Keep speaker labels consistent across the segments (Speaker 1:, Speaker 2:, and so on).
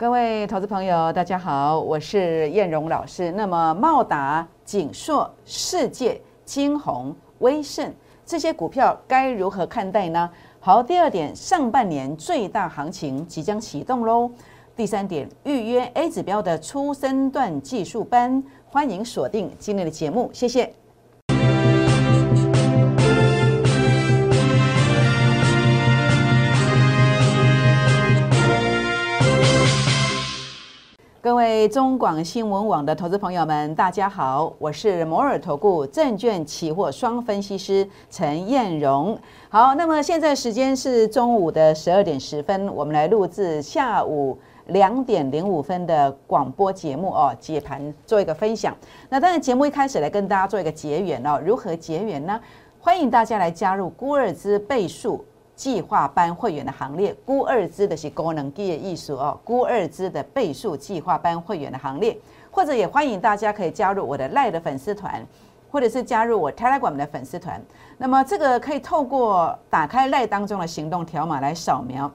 Speaker 1: 各位投资朋友，大家好，我是燕荣老师。那么茂达、锦硕、世界、金鸿、威盛这些股票该如何看待呢？好，第二点，上半年最大行情即将启动喽。第三点，预约 A 指标的初升段技术班，欢迎锁定今天的节目，谢谢。各位中广新闻网的投资朋友们，大家好，我是摩尔投顾证券期货双分析师陈燕荣。好，那么现在时间是中午的十二点十分，我们来录制下午两点零五分的广播节目哦，解盘做一个分享。那当然，节目一开始来跟大家做一个结缘哦，如何结缘呢？欢迎大家来加入孤二之倍数。计划班会员的行列，估二支的是功能业艺术哦，估二支的倍数计划班会员的行列，或者也欢迎大家可以加入我的赖的粉丝团，或者是加入我 Telegram 的粉丝团。那么这个可以透过打开赖当中的行动条码来扫描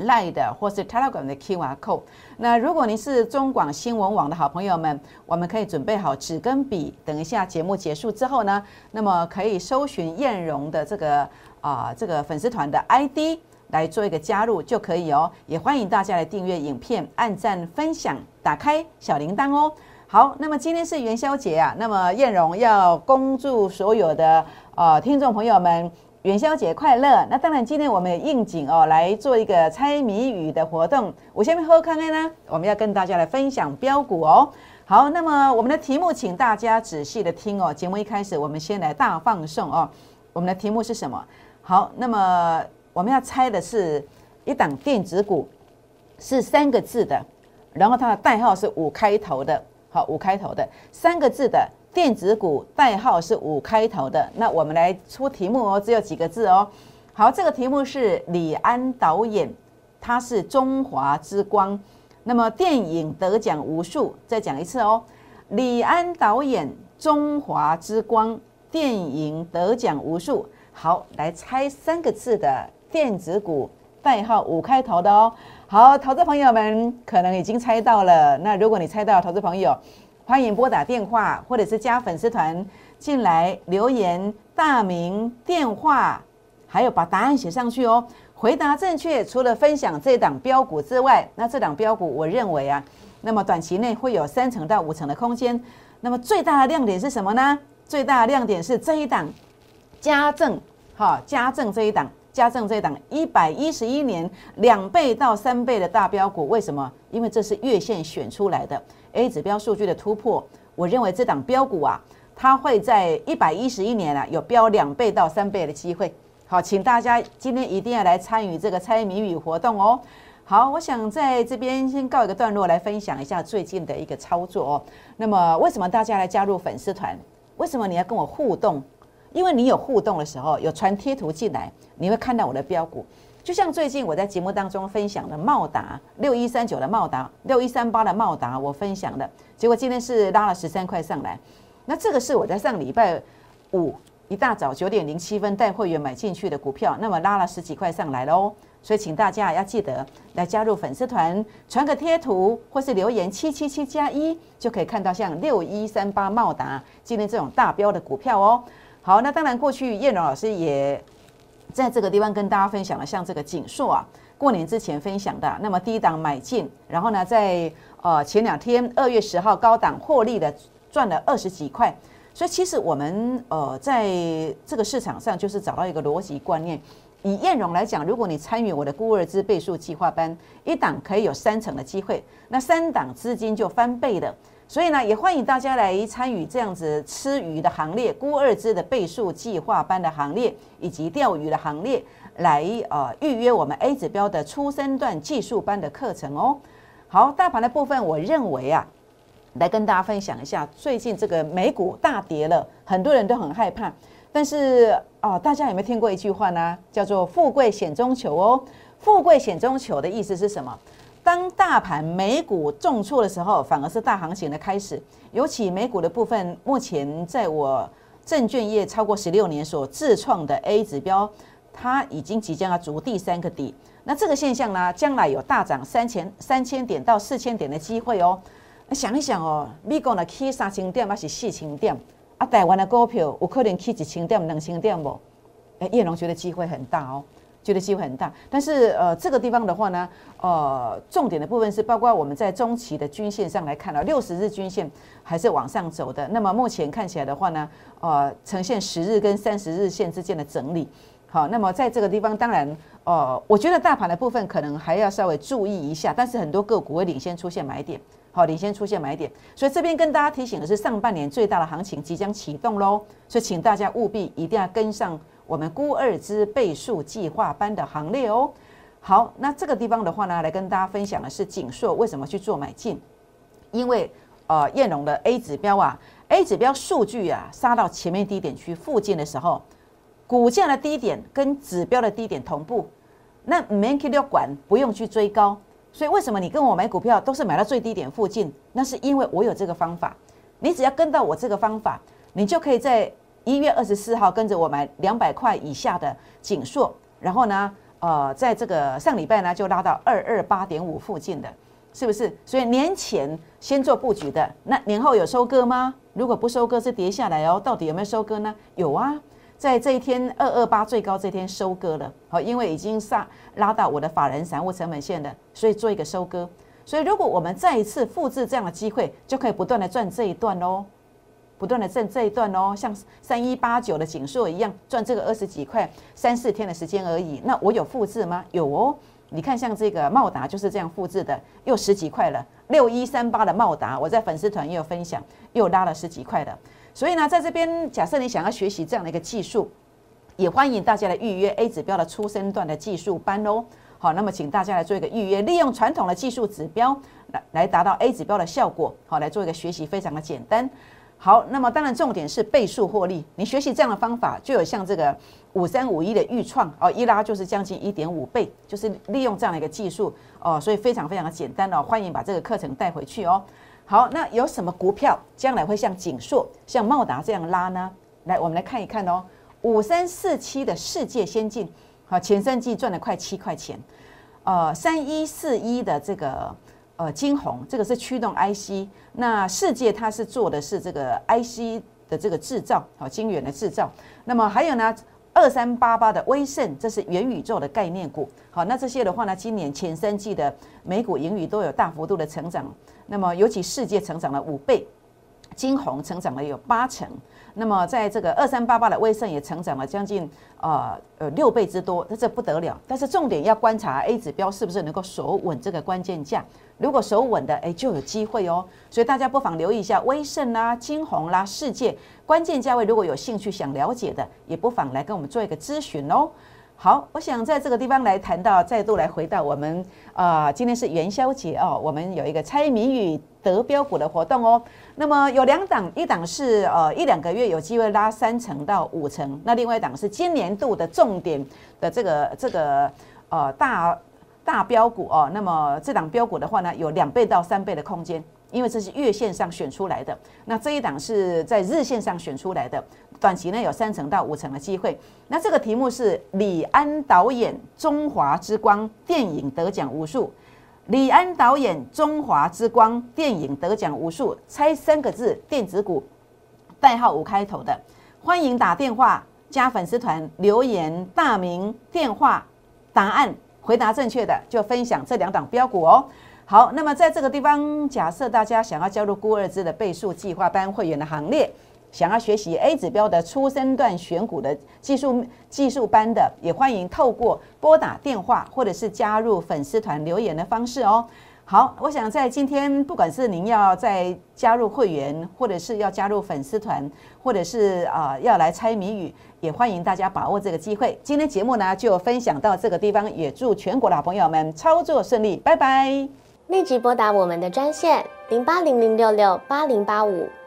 Speaker 1: 赖的或是 Telegram 的 QR code。那如果您是中广新闻网的好朋友们，我们可以准备好纸跟笔，等一下节目结束之后呢，那么可以搜寻燕荣的这个。啊，这个粉丝团的 ID 来做一个加入就可以哦，也欢迎大家来订阅影片、按赞、分享、打开小铃铛哦。好，那么今天是元宵节啊，那么燕荣要恭祝所有的呃听众朋友们元宵节快乐。那当然，今天我们也应景哦来做一个猜谜语的活动。我下面喝看看呢，我们要跟大家来分享标股哦。好，那么我们的题目，请大家仔细的听哦。节目一开始，我们先来大放送哦。我们的题目是什么？好，那么我们要猜的是一档电子股，是三个字的，然后它的代号是五开头的。好，五开头的三个字的电子股代号是五开头的。那我们来出题目哦，只有几个字哦。好，这个题目是李安导演，他是中华之光。那么电影得奖无数，再讲一次哦，李安导演中华之光，电影得奖无数。好，来猜三个字的电子股代号五开头的哦。好，投资朋友们可能已经猜到了。那如果你猜到，投资朋友欢迎拨打电话或者是加粉丝团进来留言，大名、电话，还有把答案写上去哦。回答正确，除了分享这档标股之外，那这档标股我认为啊，那么短期内会有三成到五成的空间。那么最大的亮点是什么呢？最大的亮点是这一档。家政，哈，家政这一档，家政这一档，一百一十一年两倍到三倍的大标股，为什么？因为这是月线选出来的 A 指标数据的突破。我认为这档标股啊，它会在一百一十一年啊，有标两倍到三倍的机会。好，请大家今天一定要来参与这个猜谜语活动哦。好，我想在这边先告一个段落，来分享一下最近的一个操作哦。那么，为什么大家来加入粉丝团？为什么你要跟我互动？因为你有互动的时候，有传贴图进来，你会看到我的标股。就像最近我在节目当中分享的茂达六一三九的茂达，六一三八的茂达，我分享的结果今天是拉了十三块上来。那这个是我在上礼拜五一大早九点零七分带会员买进去的股票，那么拉了十几块上来喽。所以请大家要记得来加入粉丝团，传个贴图或是留言七七七加一，就可以看到像六一三八茂达今天这种大标的股票哦。好，那当然，过去叶荣老师也在这个地方跟大家分享了，像这个锦硕啊，过年之前分享的，那么低档买进，然后呢，在呃前两天二月十号高档获利的赚了二十几块，所以其实我们呃在这个市场上就是找到一个逻辑观念，以燕荣来讲，如果你参与我的孤二资倍数计划班，一档可以有三成的机会，那三档资金就翻倍的。所以呢，也欢迎大家来参与这样子吃鱼的行列、孤二支的倍数计划班的行列，以及钓鱼的行列，来呃预约我们 A 指标的初升段技术班的课程哦。好，大盘的部分，我认为啊，来跟大家分享一下，最近这个美股大跌了，很多人都很害怕。但是啊，大家有没有听过一句话呢？叫做“富贵险中求”哦。富贵险中求的意思是什么？当大盘美股重挫的时候，反而是大行情的开始。尤其美股的部分，目前在我证券业超过十六年所自创的 A 指标它已经即将要筑第三个底。那这个现象呢，将来有大涨三千三千点到四千点的机会哦。那想一想哦，美国呢起三千点还是四千点？啊，台湾的股票有可能起一千点、两千点不？哎，叶龙觉得机会很大哦。觉得机会很大，但是呃，这个地方的话呢，呃，重点的部分是包括我们在中期的均线上来看到，六十日均线还是往上走的。那么目前看起来的话呢，呃，呈现十日跟三十日线之间的整理。好，那么在这个地方，当然，呃，我觉得大盘的部分可能还要稍微注意一下，但是很多个股会领先出现买点，好，领先出现买点。所以这边跟大家提醒的是，上半年最大的行情即将启动喽，所以请大家务必一定要跟上。我们估二之倍数计划班的行列哦。好，那这个地方的话呢，来跟大家分享的是锦硕为什么去做买进？因为呃，燕龙的 A 指标啊，A 指标数据啊，杀到前面低点区附近的时候，股价的低点跟指标的低点同步，那没去要管，不用去追高。所以为什么你跟我买股票都是买到最低点附近？那是因为我有这个方法。你只要跟到我这个方法，你就可以在。一月二十四号跟着我买两百块以下的锦硕，然后呢，呃，在这个上礼拜呢就拉到二二八点五附近的，是不是？所以年前先做布局的，那年后有收割吗？如果不收割是跌下来哦，到底有没有收割呢？有啊，在这一天二二八最高这天收割了，好，因为已经上拉到我的法人散户成本线了，所以做一个收割。所以如果我们再一次复制这样的机会，就可以不断的赚这一段哦。不断的挣这一段哦，像三一八九的锦硕一样赚这个二十几块，三四天的时间而已。那我有复制吗？有哦。你看，像这个茂达就是这样复制的，又十几块了。六一三八的茂达，我在粉丝团也有分享，又拉了十几块的。所以呢，在这边，假设你想要学习这样的一个技术，也欢迎大家来预约 A 指标的初升段的技术班哦。好，那么请大家来做一个预约，利用传统的技术指标来来达到 A 指标的效果。好，来做一个学习，非常的简单。好，那么当然重点是倍数获利。你学习这样的方法，就有像这个五三五一的预创哦，一拉就是将近一点五倍，就是利用这样的一个技术哦，所以非常非常的简单哦。欢迎把这个课程带回去哦。好，那有什么股票将来会像锦硕、像茂达这样拉呢？来，我们来看一看哦。五三四七的世界先进，好，前三季赚了快七块钱。呃，三一四一的这个。呃，金红这个是驱动 IC，那世界它是做的是这个 IC 的这个制造，好，晶圆的制造。那么还有呢，二三八八的威盛，这是元宇宙的概念股，好，那这些的话呢，今年前三季的美股盈余都有大幅度的成长，那么尤其世界成长了五倍，金红成长了有八成。那么，在这个二三八八的威盛也成长了将近呃呃六倍之多，那这不得了。但是重点要观察 A 指标是不是能够守稳这个关键价，如果守稳的，哎，就有机会哦。所以大家不妨留意一下威盛啦、金红啦、世界关键价位，如果有兴趣想了解的，也不妨来跟我们做一个咨询哦。好，我想在这个地方来谈到，再度来回到我们啊，今天是元宵节哦，我们有一个猜谜语得标股的活动哦。那么有两档，一档是呃一两个月有机会拉三成到五成，那另外一档是今年度的重点的这个这个呃大大标股哦。那么这档标股的话呢，有两倍到三倍的空间。因为这是月线上选出来的，那这一档是在日线上选出来的，短期内有三成到五成的机会。那这个题目是李安导演《中华之光》电影得奖无数，李安导演《中华之光》电影得奖无数，猜三个字，电子股，代号五开头的，欢迎打电话加粉丝团留言，大名、电话、答案，回答正确的就分享这两档标股哦。好，那么在这个地方，假设大家想要加入孤二支的倍数计划班会员的行列，想要学习 A 指标的初升段选股的技术技术班的，也欢迎透过拨打电话或者是加入粉丝团留言的方式哦。好，我想在今天，不管是您要在加入会员，或者是要加入粉丝团，或者是啊要来猜谜语，也欢迎大家把握这个机会。今天节目呢就分享到这个地方，也祝全国的好朋友们操作顺利，拜拜。
Speaker 2: 立即拨打我们的专线零八零零六六八零八五